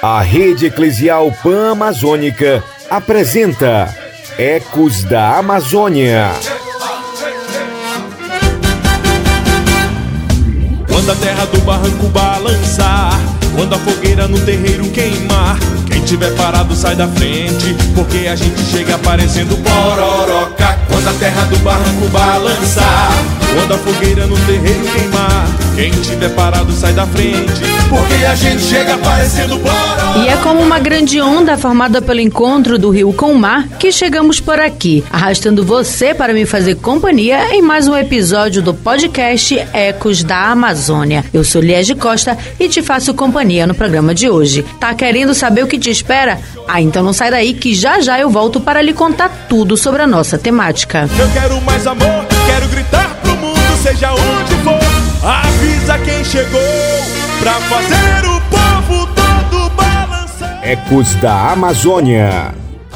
A Rede Eclesial Pan-Amazônica apresenta Ecos da Amazônia. Quando a terra do barranco balançar, quando a fogueira no terreiro queimar, quem tiver parado sai da frente, porque a gente chega aparecendo pororoca. Quando terra do barranco balançar, quando a fogueira no terreiro queimar, quem tiver parado sai da frente, porque a gente chega aparecendo pororoca. E é como uma grande onda formada pelo encontro do rio com o mar que chegamos por aqui, arrastando você para me fazer companhia em mais um episódio do podcast Ecos da Amazônia. Eu sou Liege Costa e te faço companhia no programa de hoje. Tá querendo saber o que te espera? Ah, então não sai daí que já já eu volto para lhe contar tudo sobre a nossa temática. Eu quero mais amor, quero gritar pro mundo, seja onde for. Avisa quem chegou pra fazer o povo todo balançar. Ecos da Amazônia.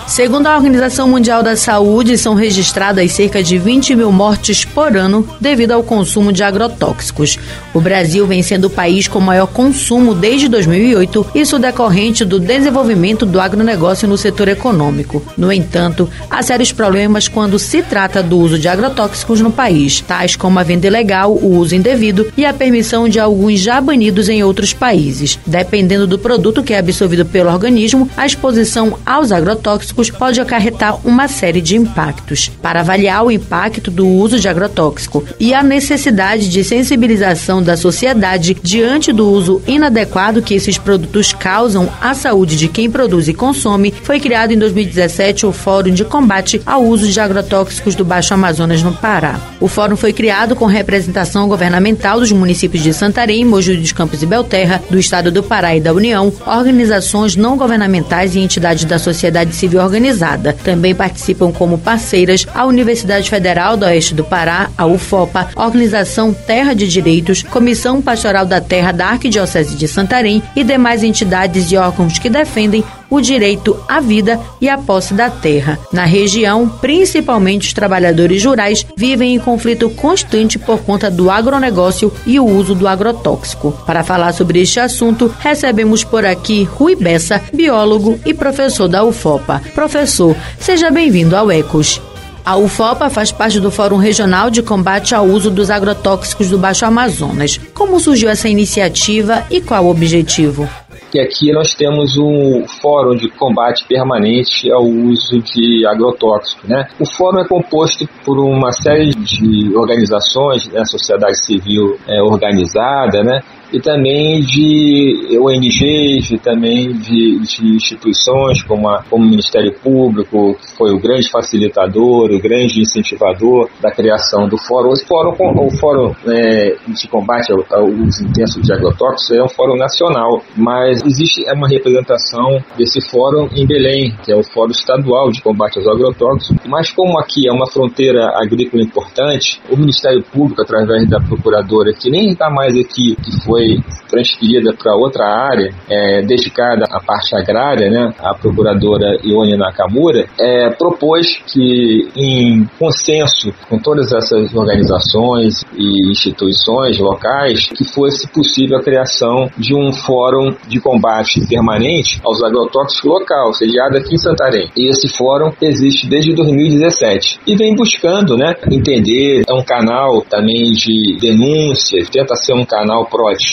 Segundo a Organização Mundial da Saúde, são registradas cerca de 20 mil mortes por ano devido ao consumo de agrotóxicos. O Brasil vem sendo o país com maior consumo desde 2008, isso decorrente do desenvolvimento do agronegócio no setor econômico. No entanto, há sérios problemas quando se trata do uso de agrotóxicos no país, tais como a venda ilegal, o uso indevido e a permissão de alguns já banidos em outros países. Dependendo do produto que é absorvido pelo organismo, a exposição aos agrotóxicos pode acarretar uma série de impactos. Para avaliar o impacto do uso de agrotóxico e a necessidade de sensibilização da sociedade diante do uso inadequado que esses produtos causam à saúde de quem produz e consome, foi criado em 2017 o Fórum de Combate ao Uso de Agrotóxicos do Baixo Amazonas no Pará. O fórum foi criado com representação governamental dos municípios de Santarém, Mogi dos Campos e Belterra, do Estado do Pará e da União, organizações não governamentais e entidades da sociedade civil organizada. Também participam como parceiras a Universidade Federal do Oeste do Pará, a UFOPA, Organização Terra de Direitos, Comissão Pastoral da Terra da Arquidiocese de Santarém e demais entidades e órgãos que defendem o direito à vida e à posse da terra. Na região, principalmente os trabalhadores rurais vivem em conflito constante por conta do agronegócio e o uso do agrotóxico. Para falar sobre este assunto, recebemos por aqui Rui Bessa, biólogo e professor da UFOPA. Professor, seja bem-vindo ao Ecos. A UFOPA faz parte do Fórum Regional de Combate ao Uso dos Agrotóxicos do Baixo Amazonas. Como surgiu essa iniciativa e qual o objetivo? Que aqui nós temos um fórum de combate permanente ao uso de agrotóxicos. Né? O fórum é composto por uma série de organizações, né, sociedade civil é, organizada, né, e também de ONGs, e também de, de instituições como, a, como o Ministério Público, que foi o grande facilitador, o grande incentivador da criação do fórum. O fórum, o fórum é, de combate ao, ao uso intenso de agrotóxicos é um fórum nacional, mas existe uma representação desse fórum em Belém, que é o Fórum Estadual de Combate aos Agrotóxicos. Mas como aqui é uma fronteira agrícola importante, o Ministério Público, através da procuradora, que nem está mais aqui, que foi transferida para outra área, é, dedicada à parte agrária, né, a procuradora Ione Nakamura, é, propôs que, em consenso com todas essas organizações e instituições locais, que fosse possível a criação de um fórum de combate permanente aos agrotóxicos local, sediado aqui em Santarém. E esse fórum existe desde 2017 e vem buscando, né, entender, é um canal também de denúncias, tenta ser um canal proativo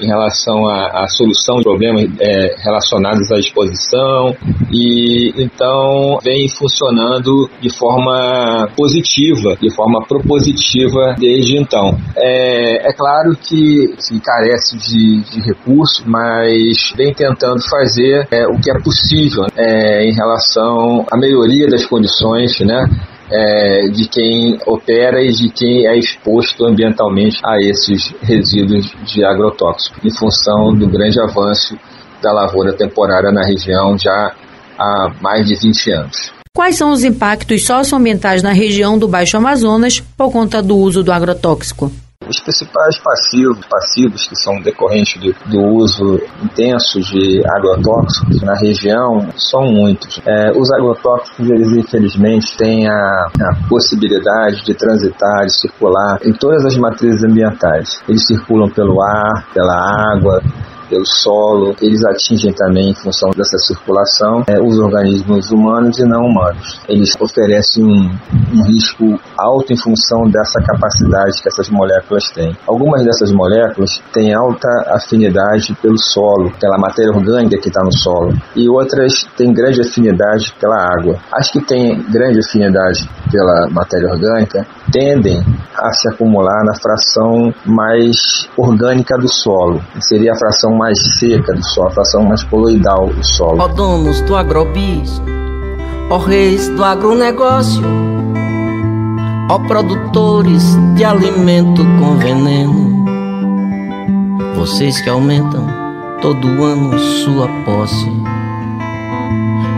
em relação à, à solução de problemas é, relacionados à exposição e então vem funcionando de forma positiva, de forma propositiva desde então. É, é claro que se carece de, de recursos, mas vem tentando fazer é, o que é possível é, em relação à melhoria das condições, né? É, de quem opera e de quem é exposto ambientalmente a esses resíduos de agrotóxicos, em função do grande avanço da lavoura temporária na região já há mais de 20 anos. Quais são os impactos socioambientais na região do Baixo Amazonas por conta do uso do agrotóxico? Os principais passivos, passivos que são decorrentes do, do uso intenso de agrotóxicos na região são muitos. É, os agrotóxicos, eles infelizmente têm a, a possibilidade de transitar, de circular em todas as matrizes ambientais. Eles circulam pelo ar, pela água, pelo solo, eles atingem também, em função dessa circulação, é, os organismos humanos e não humanos. Eles oferecem um, um risco alto em função dessa capacidade que essas moléculas têm. Algumas dessas moléculas têm alta afinidade pelo solo, pela matéria orgânica que está no solo, e outras têm grande afinidade pela água. As que têm grande afinidade pela matéria orgânica tendem a se acumular na fração mais orgânica do solo. Seria a fração mais seca do solo, a fração mais coloidal do solo. Ó donos do agrobis, ó reis do agronegócio, ó produtores de alimento com veneno, vocês que aumentam todo ano sua posse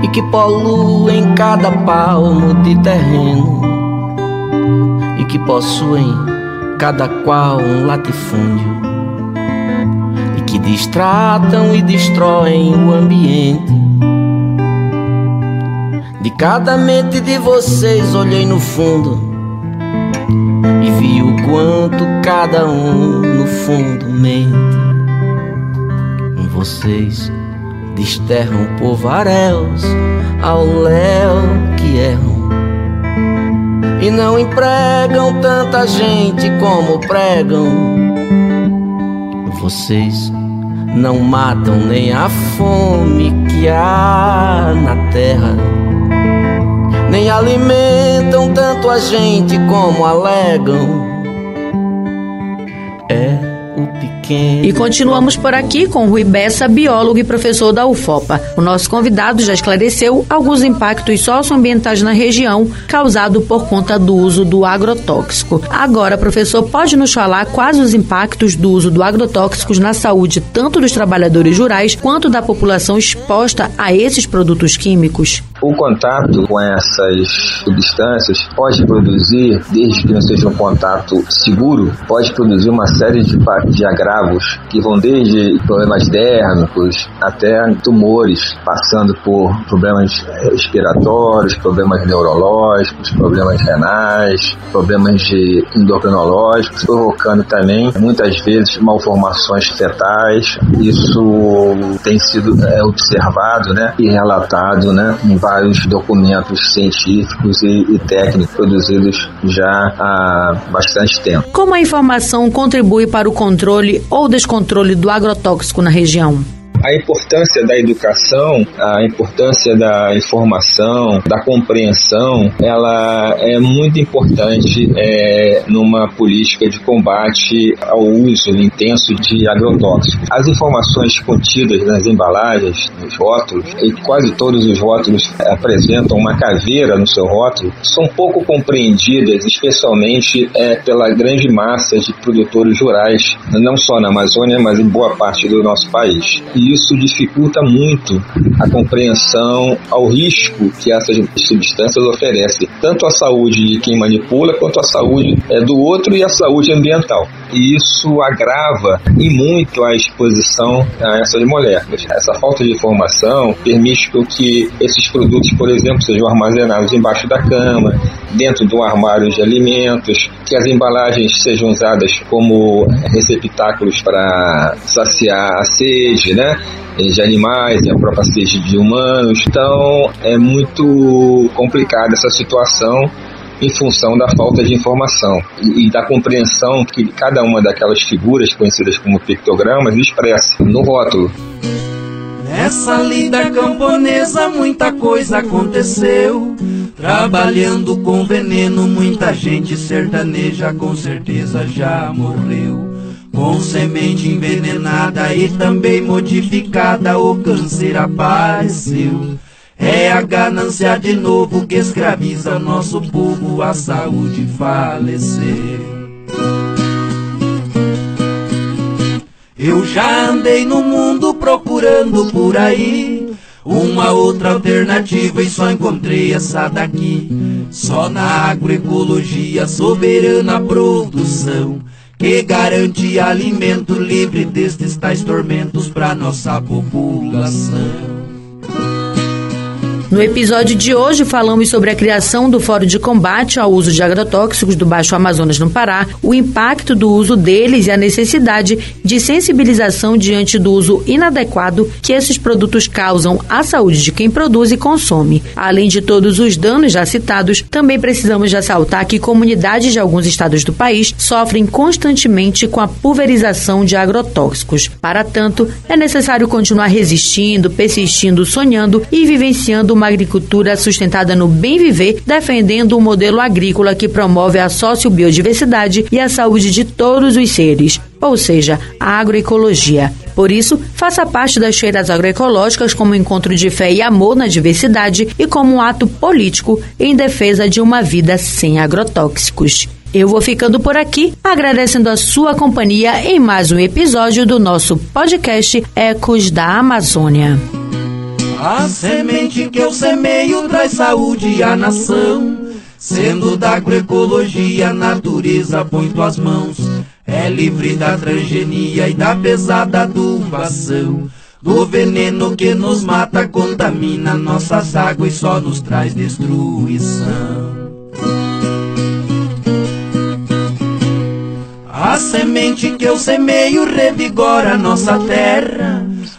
e que poluem cada palmo de terreno e que possuem cada qual um latifúndio distratam e destroem o ambiente. De cada mente de vocês olhei no fundo e vi o quanto cada um no fundo mente. Vocês desterram povaréus ao léu que erram e não empregam tanta gente como pregam. Vocês não matam nem a fome que há na terra, nem alimentam tanto a gente como alegam. E continuamos por aqui com Rui Bessa, biólogo e professor da UFOPA. O nosso convidado já esclareceu alguns impactos socioambientais na região causado por conta do uso do agrotóxico. Agora, professor, pode nos falar quais os impactos do uso do agrotóxicos na saúde tanto dos trabalhadores rurais quanto da população exposta a esses produtos químicos? O contato com essas substâncias pode produzir, desde que não seja um contato seguro, pode produzir uma série de, de agravos que vão desde problemas dérmicos até tumores, passando por problemas respiratórios, problemas neurológicos, problemas renais, problemas de endocrinológicos, provocando também muitas vezes malformações fetais. Isso tem sido é, observado né, e relatado né, em vários documentos científicos e, e técnicos produzidos já há bastante tempo. Como a informação contribui para o controle ou descontrole do agrotóxico na região? A importância da educação, a importância da informação, da compreensão, ela é muito importante é, numa política de combate ao uso intenso de agrotóxicos. As informações contidas nas embalagens, nos rótulos, e quase todos os rótulos apresentam uma caveira no seu rótulo, são pouco compreendidas, especialmente é, pela grande massa de produtores rurais, não só na Amazônia, mas em boa parte do nosso país. E isso dificulta muito a compreensão ao risco que essas substâncias oferecem, tanto à saúde de quem manipula, quanto à saúde é, do outro e à saúde ambiental. E isso agrava e muito a exposição a essas moléculas. Essa falta de informação permite que esses produtos, por exemplo, sejam armazenados embaixo da cama, dentro de um armário de alimentos, que as embalagens sejam usadas como receptáculos para saciar a sede, né? De animais a própria sede de humanos. Então é muito complicada essa situação em função da falta de informação e, e, da compreensão que cada uma daquelas figuras conhecidas como pictogramas expressa no rótulo. Nessa lida camponesa muita coisa aconteceu. Trabalhando com veneno, muita gente sertaneja com certeza já morreu. Com semente envenenada e também modificada, o câncer apareceu. É a ganância de novo que escraviza nosso povo, a saúde faleceu. Eu já andei no mundo procurando por aí uma outra alternativa e só encontrei essa daqui. Só na agroecologia, soberana produção que garante alimento livre destes tais tormentos para nossa população. No episódio de hoje, falamos sobre a criação do Fórum de Combate ao Uso de Agrotóxicos do Baixo Amazonas no Pará, o impacto do uso deles e a necessidade de sensibilização diante do uso inadequado que esses produtos causam à saúde de quem produz e consome. Além de todos os danos já citados, também precisamos ressaltar que comunidades de alguns estados do país sofrem constantemente com a pulverização de agrotóxicos. Para tanto, é necessário continuar resistindo, persistindo, sonhando e vivenciando uma agricultura sustentada no bem viver, defendendo um modelo agrícola que promove a sociobiodiversidade e a saúde de todos os seres, ou seja, a agroecologia. Por isso, faça parte das feiras agroecológicas como encontro de fé e amor na diversidade e como um ato político em defesa de uma vida sem agrotóxicos. Eu vou ficando por aqui, agradecendo a sua companhia em mais um episódio do nosso podcast Ecos da Amazônia. A semente que eu semeio traz saúde à nação. Sendo da agroecologia, a natureza põe tuas mãos. É livre da transgenia e da pesada adubação. Do veneno que nos mata, contamina nossas águas e só nos traz destruição. A semente que eu semeio revigora nossa terra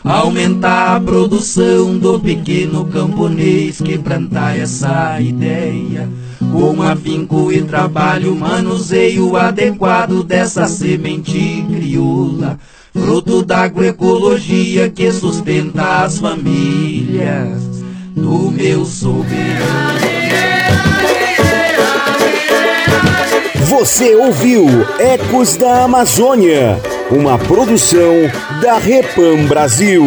aumentar a produção do pequeno camponês que planta essa ideia. Com afinco e trabalho, manuseio adequado dessa semente crioula, fruto da agroecologia que sustenta as famílias do meu soberano. Você ouviu Ecos da Amazônia, uma produção da Repam Brasil.